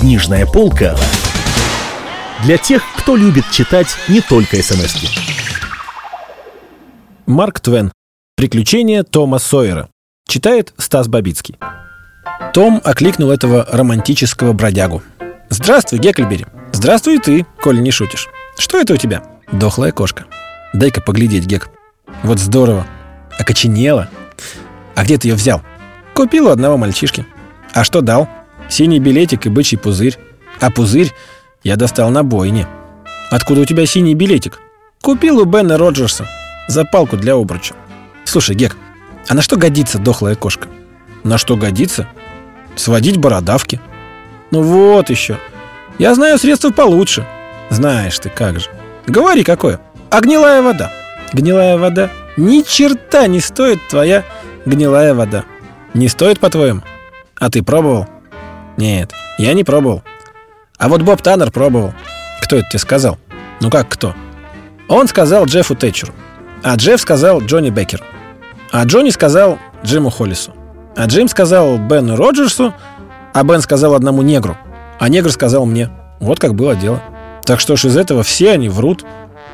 Книжная полка для тех, кто любит читать не только смс -ки. Марк Твен. Приключения Тома Сойера. Читает Стас Бабицкий. Том окликнул этого романтического бродягу. «Здравствуй, Гекльбери. Здравствуй ты, коли не шутишь. Что это у тебя?» «Дохлая кошка. Дай-ка поглядеть, Гек. Вот здорово. Окоченела. А где ты ее взял?» «Купил у одного мальчишки. А что дал?» «Синий билетик и бычий пузырь. А пузырь я достал на бойне». «Откуда у тебя синий билетик?» «Купил у Бена Роджерса. За палку для обруча». «Слушай, Гек, а на что годится дохлая кошка?» «На что годится?» «Сводить бородавки». «Ну вот еще. Я знаю средства получше». «Знаешь ты, как же». «Говори, какое?» «А гнилая вода». «Гнилая вода?» «Ни черта не стоит твоя гнилая вода». «Не стоит, по-твоему?» «А ты пробовал?» «Нет, я не пробовал». «А вот Боб Таннер пробовал». «Кто это тебе сказал?» «Ну как кто?» «Он сказал Джеффу Тэтчеру». А Джефф сказал Джонни Беккер. А Джонни сказал Джиму Холлису. А Джим сказал Бену Роджерсу, а Бен сказал одному негру. А негр сказал мне. Вот как было дело. Так что ж из этого все они врут.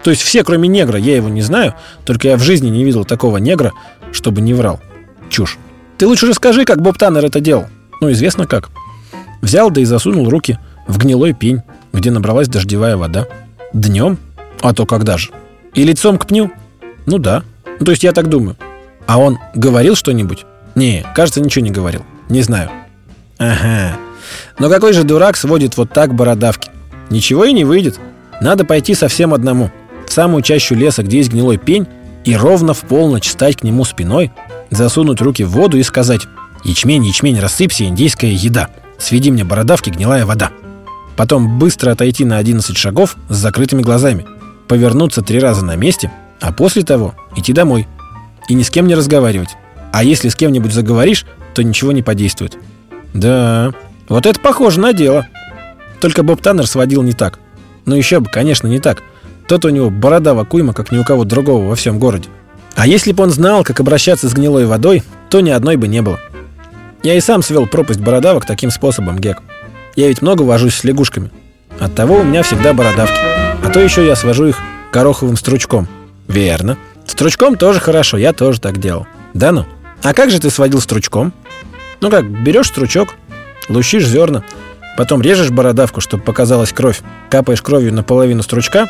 То есть все, кроме негра, я его не знаю, только я в жизни не видел такого негра, чтобы не врал. Чушь. Ты лучше расскажи, как Боб Таннер это делал. Ну, известно как. Взял да и засунул руки в гнилой пень, где набралась дождевая вода. Днем? А то когда же? И лицом к пню? Ну да. Ну, то есть я так думаю. А он говорил что-нибудь? Не, кажется, ничего не говорил. Не знаю. Ага. Но какой же дурак сводит вот так бородавки? Ничего и не выйдет. Надо пойти совсем одному. В самую чащу леса, где есть гнилой пень, и ровно в полночь стать к нему спиной, засунуть руки в воду и сказать «Ячмень, ячмень, рассыпься, индейская еда. Сведи мне бородавки, гнилая вода». Потом быстро отойти на 11 шагов с закрытыми глазами, повернуться три раза на месте – а после того идти домой и ни с кем не разговаривать. А если с кем-нибудь заговоришь, то ничего не подействует. Да, вот это похоже на дело. Только Боб Таннер сводил не так. Ну еще бы, конечно, не так. Тот у него борода вакуйма, как ни у кого другого во всем городе. А если бы он знал, как обращаться с гнилой водой, то ни одной бы не было. Я и сам свел пропасть бородавок таким способом, Гек. Я ведь много вожусь с лягушками. Оттого у меня всегда бородавки. А то еще я свожу их гороховым стручком. Верно. Стручком тоже хорошо, я тоже так делал. Да ну? А как же ты сводил стручком? Ну как, берешь стручок, лущишь зерна, потом режешь бородавку, чтобы показалась кровь, капаешь кровью на половину стручка,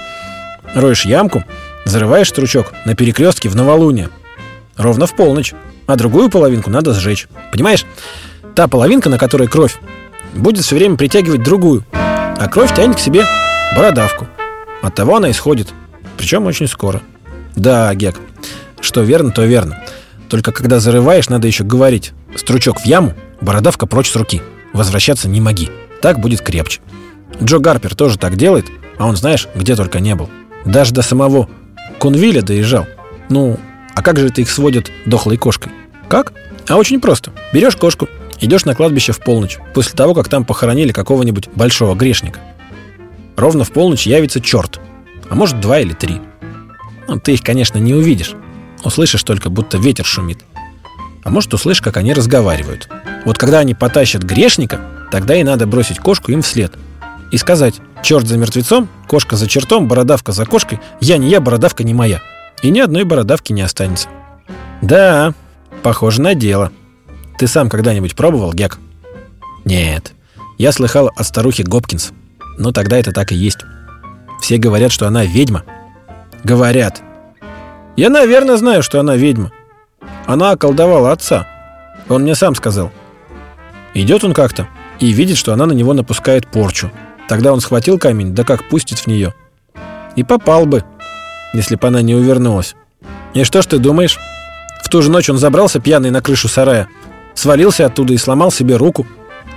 роешь ямку, зарываешь стручок на перекрестке в новолуние. Ровно в полночь. А другую половинку надо сжечь. Понимаешь? Та половинка, на которой кровь, будет все время притягивать другую. А кровь тянет к себе бородавку. От того она исходит. Причем очень скоро. Да, Гек, что верно, то верно. Только когда зарываешь, надо еще говорить. Стручок в яму, бородавка прочь с руки. Возвращаться не моги. Так будет крепче. Джо Гарпер тоже так делает, а он, знаешь, где только не был. Даже до самого Кунвиля доезжал. Ну, а как же это их сводят дохлой кошкой? Как? А очень просто. Берешь кошку, идешь на кладбище в полночь, после того, как там похоронили какого-нибудь большого грешника. Ровно в полночь явится черт. А может, два или три. Ну, ты их, конечно, не увидишь. Услышишь только, будто ветер шумит. А может, услышишь, как они разговаривают. Вот когда они потащат грешника, тогда и надо бросить кошку им вслед. И сказать, черт за мертвецом, кошка за чертом, бородавка за кошкой, я не я, бородавка не моя. И ни одной бородавки не останется. Да, похоже на дело. Ты сам когда-нибудь пробовал, Гек? Нет. Я слыхал от старухи Гопкинс. Но тогда это так и есть. Все говорят, что она ведьма, Говорят. Я, наверное, знаю, что она ведьма. Она околдовала отца. Он мне сам сказал. Идет он как-то и видит, что она на него напускает порчу. Тогда он схватил камень, да как пустит в нее. И попал бы, если бы она не увернулась. И что ж ты думаешь? В ту же ночь он забрался пьяный на крышу сарая, свалился оттуда и сломал себе руку.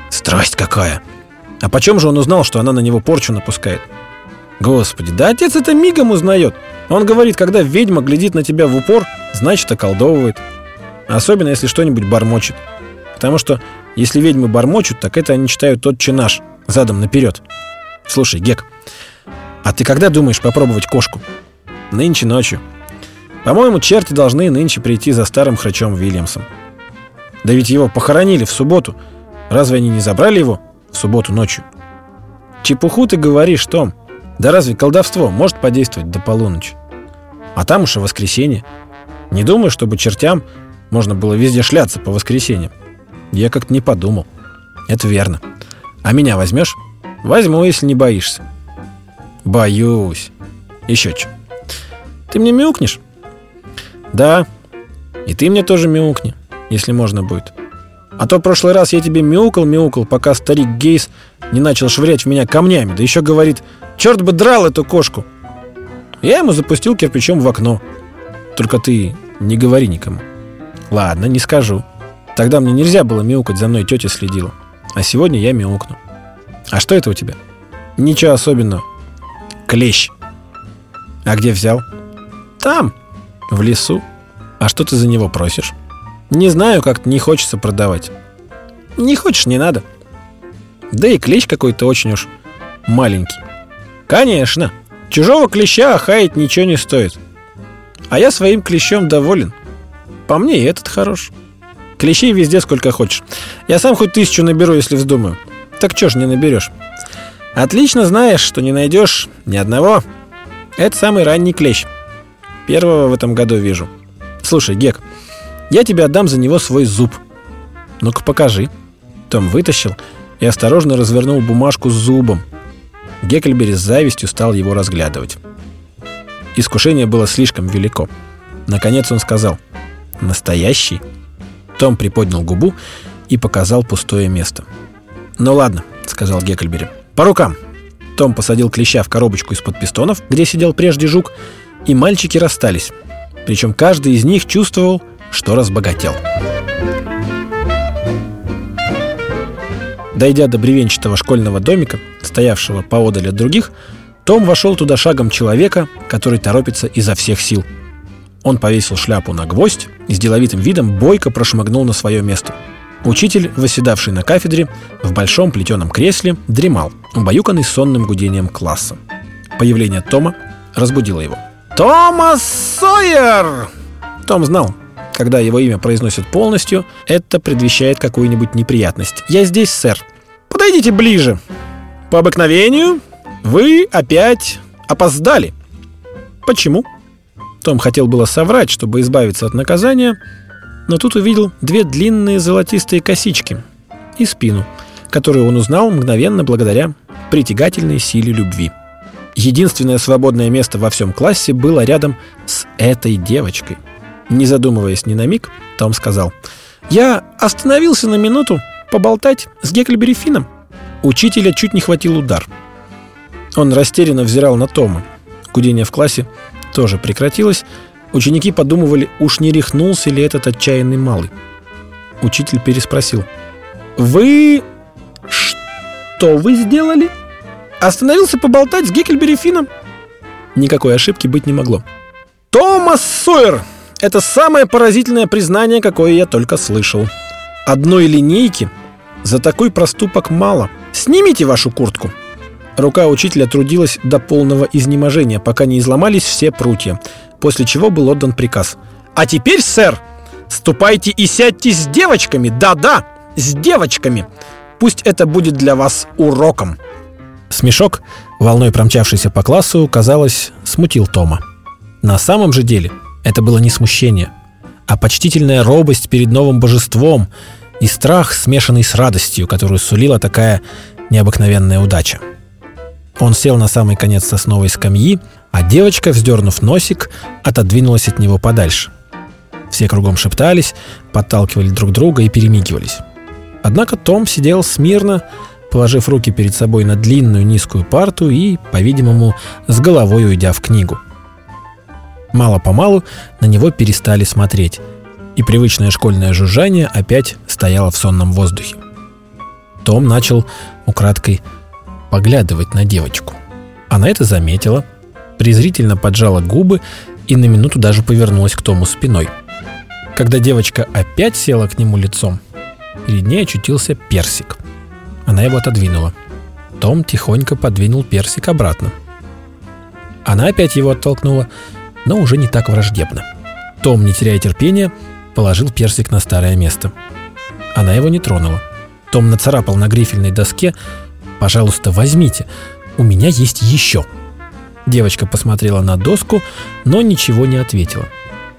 Страсть какая! А почем же он узнал, что она на него порчу напускает? Господи, да отец это мигом узнает. Он говорит, когда ведьма глядит на тебя в упор, значит околдовывает. Особенно, если что-нибудь бормочет. Потому что, если ведьмы бормочут, так это они читают тот наш задом наперед. Слушай, Гек, а ты когда думаешь попробовать кошку? Нынче ночью. По-моему, черти должны нынче прийти за старым хрычом Вильямсом. Да ведь его похоронили в субботу. Разве они не забрали его в субботу ночью? Чепуху ты говоришь, Том. Да разве колдовство может подействовать до полуночи? А там уж и воскресенье. Не думаю, чтобы чертям можно было везде шляться по воскресеньям. Я как-то не подумал. Это верно. А меня возьмешь? Возьму, если не боишься. Боюсь. Еще что? Ты мне мяукнешь? Да. И ты мне тоже мяукни, если можно будет. А то в прошлый раз я тебе мяукал-мяукал, пока старик Гейс не начал швырять в меня камнями, да еще говорит, черт бы драл эту кошку. Я ему запустил кирпичом в окно. Только ты не говори никому. Ладно, не скажу. Тогда мне нельзя было мяукать, за мной тетя следила. А сегодня я мяукну. А что это у тебя? Ничего особенного. Клещ. А где взял? Там, в лесу. А что ты за него просишь? Не знаю, как не хочется продавать. Не хочешь, не надо. Да и клещ какой-то очень уж маленький. Конечно, чужого клеща охаять ничего не стоит. А я своим клещом доволен. По мне и этот хорош. Клещей везде сколько хочешь. Я сам хоть тысячу наберу, если вздумаю. Так чё ж не наберешь? Отлично знаешь, что не найдешь ни одного. Это самый ранний клещ. Первого в этом году вижу. Слушай, Гек, я тебе отдам за него свой зуб. Ну-ка покажи. Том вытащил и осторожно развернул бумажку с зубом. Гекльбери с завистью стал его разглядывать. Искушение было слишком велико. Наконец он сказал «Настоящий?» Том приподнял губу и показал пустое место. «Ну ладно», — сказал Гекльбери. «По рукам!» Том посадил клеща в коробочку из-под пистонов, где сидел прежде жук, и мальчики расстались. Причем каждый из них чувствовал, что разбогател. Дойдя до бревенчатого школьного домика, стоявшего поодаль от других, том вошел туда шагом человека, который торопится изо всех сил. Он повесил шляпу на гвоздь и с деловитым видом бойко прошмыгнул на свое место. Учитель, восседавший на кафедре, в большом плетеном кресле, дремал, убаюканный сонным гудением класса. Появление Тома разбудило его. «Томас Сойер!» Том знал, когда его имя произносят полностью, это предвещает какую-нибудь неприятность. «Я здесь, сэр. Подойдите ближе. По обыкновению вы опять опоздали». «Почему?» Том хотел было соврать, чтобы избавиться от наказания, но тут увидел две длинные золотистые косички и спину, которую он узнал мгновенно благодаря притягательной силе любви. Единственное свободное место во всем классе было рядом с этой девочкой. Не задумываясь ни на миг, Том сказал, «Я остановился на минуту поболтать с Гекльбери Финном». Учителя чуть не хватил удар. Он растерянно взирал на Тома. Гудение в классе тоже прекратилось. Ученики подумывали, уж не рехнулся ли этот отчаянный малый. Учитель переспросил. «Вы... что вы сделали?» Остановился поболтать с Геккельбери Финном. Никакой ошибки быть не могло. «Томас Сойер!» Это самое поразительное признание, какое я только слышал. Одной линейки за такой проступок мало. Снимите вашу куртку. Рука учителя трудилась до полного изнеможения, пока не изломались все прутья, после чего был отдан приказ. «А теперь, сэр, ступайте и сядьте с девочками, да-да, с девочками. Пусть это будет для вас уроком». Смешок, волной промчавшийся по классу, казалось, смутил Тома. На самом же деле это было не смущение, а почтительная робость перед новым божеством и страх, смешанный с радостью, которую сулила такая необыкновенная удача. Он сел на самый конец сосновой скамьи, а девочка, вздернув носик, отодвинулась от него подальше. Все кругом шептались, подталкивали друг друга и перемигивались. Однако Том сидел смирно, положив руки перед собой на длинную низкую парту и, по-видимому, с головой уйдя в книгу. Мало-помалу на него перестали смотреть, и привычное школьное жужжание опять стояло в сонном воздухе. Том начал украдкой поглядывать на девочку. Она это заметила, презрительно поджала губы и на минуту даже повернулась к Тому спиной. Когда девочка опять села к нему лицом, перед ней очутился персик. Она его отодвинула. Том тихонько подвинул персик обратно. Она опять его оттолкнула, но уже не так враждебно. Том, не теряя терпения, положил персик на старое место. Она его не тронула. Том нацарапал на грифельной доске Пожалуйста, возьмите. У меня есть еще. Девочка посмотрела на доску, но ничего не ответила.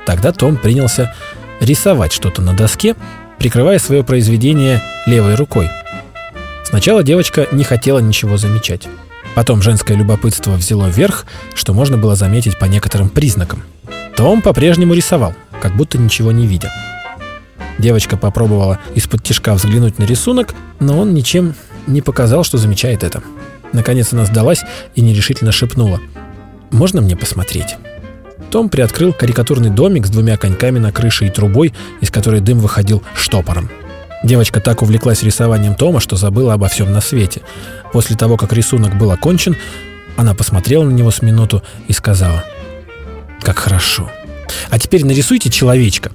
Тогда Том принялся рисовать что-то на доске, прикрывая свое произведение левой рукой. Сначала девочка не хотела ничего замечать. Потом женское любопытство взяло верх, что можно было заметить по некоторым признакам. Том по-прежнему рисовал, как будто ничего не видя. Девочка попробовала из-под тишка взглянуть на рисунок, но он ничем не показал, что замечает это. Наконец она сдалась и нерешительно шепнула. «Можно мне посмотреть?» Том приоткрыл карикатурный домик с двумя коньками на крыше и трубой, из которой дым выходил штопором. Девочка так увлеклась рисованием Тома, что забыла обо всем на свете. После того, как рисунок был окончен, она посмотрела на него с минуту и сказала «Как хорошо! А теперь нарисуйте человечка!»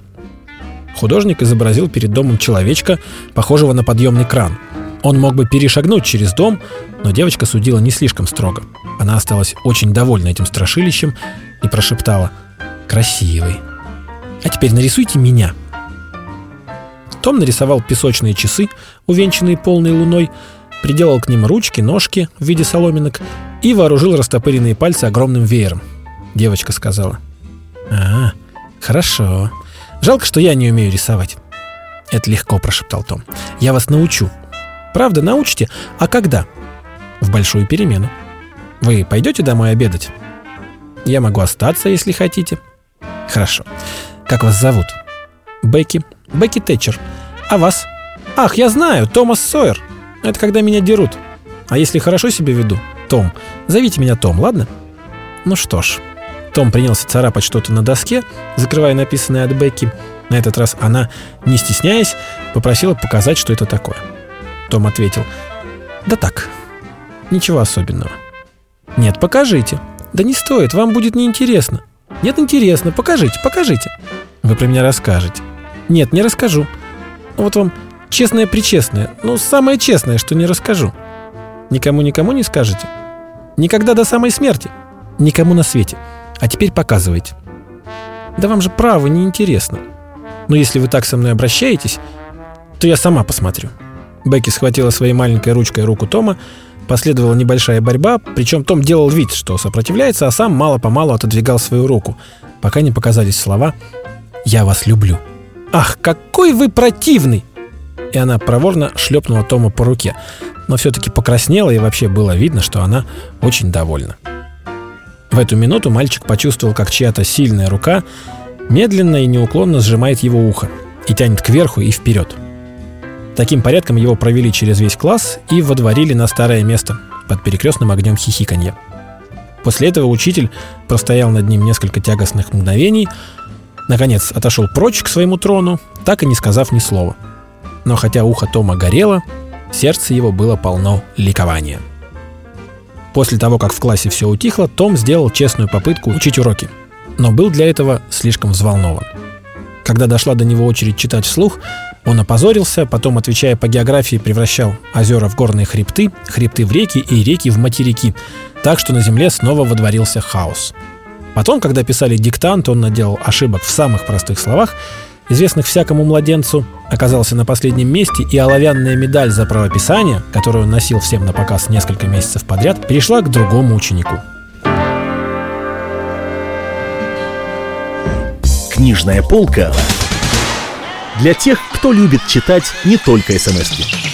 Художник изобразил перед домом человечка, похожего на подъемный кран. Он мог бы перешагнуть через дом, но девочка судила не слишком строго. Она осталась очень довольна этим страшилищем и прошептала «Красивый! А теперь нарисуйте меня!» Том нарисовал песочные часы, увенчанные полной луной, приделал к ним ручки, ножки в виде соломинок и вооружил растопыренные пальцы огромным веером. Девочка сказала «А, хорошо. Жалко, что я не умею рисовать». «Это легко», — прошептал Том. «Я вас научу». «Правда, научите? А когда?» «В большую перемену». «Вы пойдете домой обедать?» Я могу остаться, если хотите. Хорошо. Как вас зовут? Бекки. Бекки Тэтчер. А вас? Ах, я знаю, Томас Сойер. Это когда меня дерут. А если хорошо себя веду? Том. Зовите меня Том, ладно? Ну что ж. Том принялся царапать что-то на доске, закрывая написанное от Бекки. На этот раз она, не стесняясь, попросила показать, что это такое. Том ответил. Да так, ничего особенного. Нет, покажите. Да не стоит, вам будет неинтересно. Нет, интересно, покажите, покажите. Вы про меня расскажете. Нет, не расскажу. Вот вам честное-причестное, ну, самое честное, что не расскажу. Никому-никому не скажете? Никогда до самой смерти? Никому на свете. А теперь показывайте. Да вам же право неинтересно. Но если вы так со мной обращаетесь, то я сама посмотрю. Бекки схватила своей маленькой ручкой руку Тома, Последовала небольшая борьба, причем Том делал вид, что сопротивляется, а сам мало-помалу отодвигал свою руку, пока не показались слова «Я вас люблю». «Ах, какой вы противный!» И она проворно шлепнула Тома по руке, но все-таки покраснела, и вообще было видно, что она очень довольна. В эту минуту мальчик почувствовал, как чья-то сильная рука медленно и неуклонно сжимает его ухо и тянет кверху и вперед – Таким порядком его провели через весь класс и водворили на старое место под перекрестным огнем хихиканья. После этого учитель простоял над ним несколько тягостных мгновений, наконец отошел прочь к своему трону, так и не сказав ни слова. Но хотя ухо Тома горело, сердце его было полно ликования. После того, как в классе все утихло, Том сделал честную попытку учить уроки, но был для этого слишком взволнован. Когда дошла до него очередь читать вслух, он опозорился, потом, отвечая по географии, превращал озера в горные хребты, хребты в реки и реки в материки, так что на земле снова водворился хаос. Потом, когда писали диктант, он наделал ошибок в самых простых словах, известных всякому младенцу, оказался на последнем месте, и оловянная медаль за правописание, которую он носил всем на показ несколько месяцев подряд, перешла к другому ученику. Книжная полка для тех, кто любит читать не только смс -ки.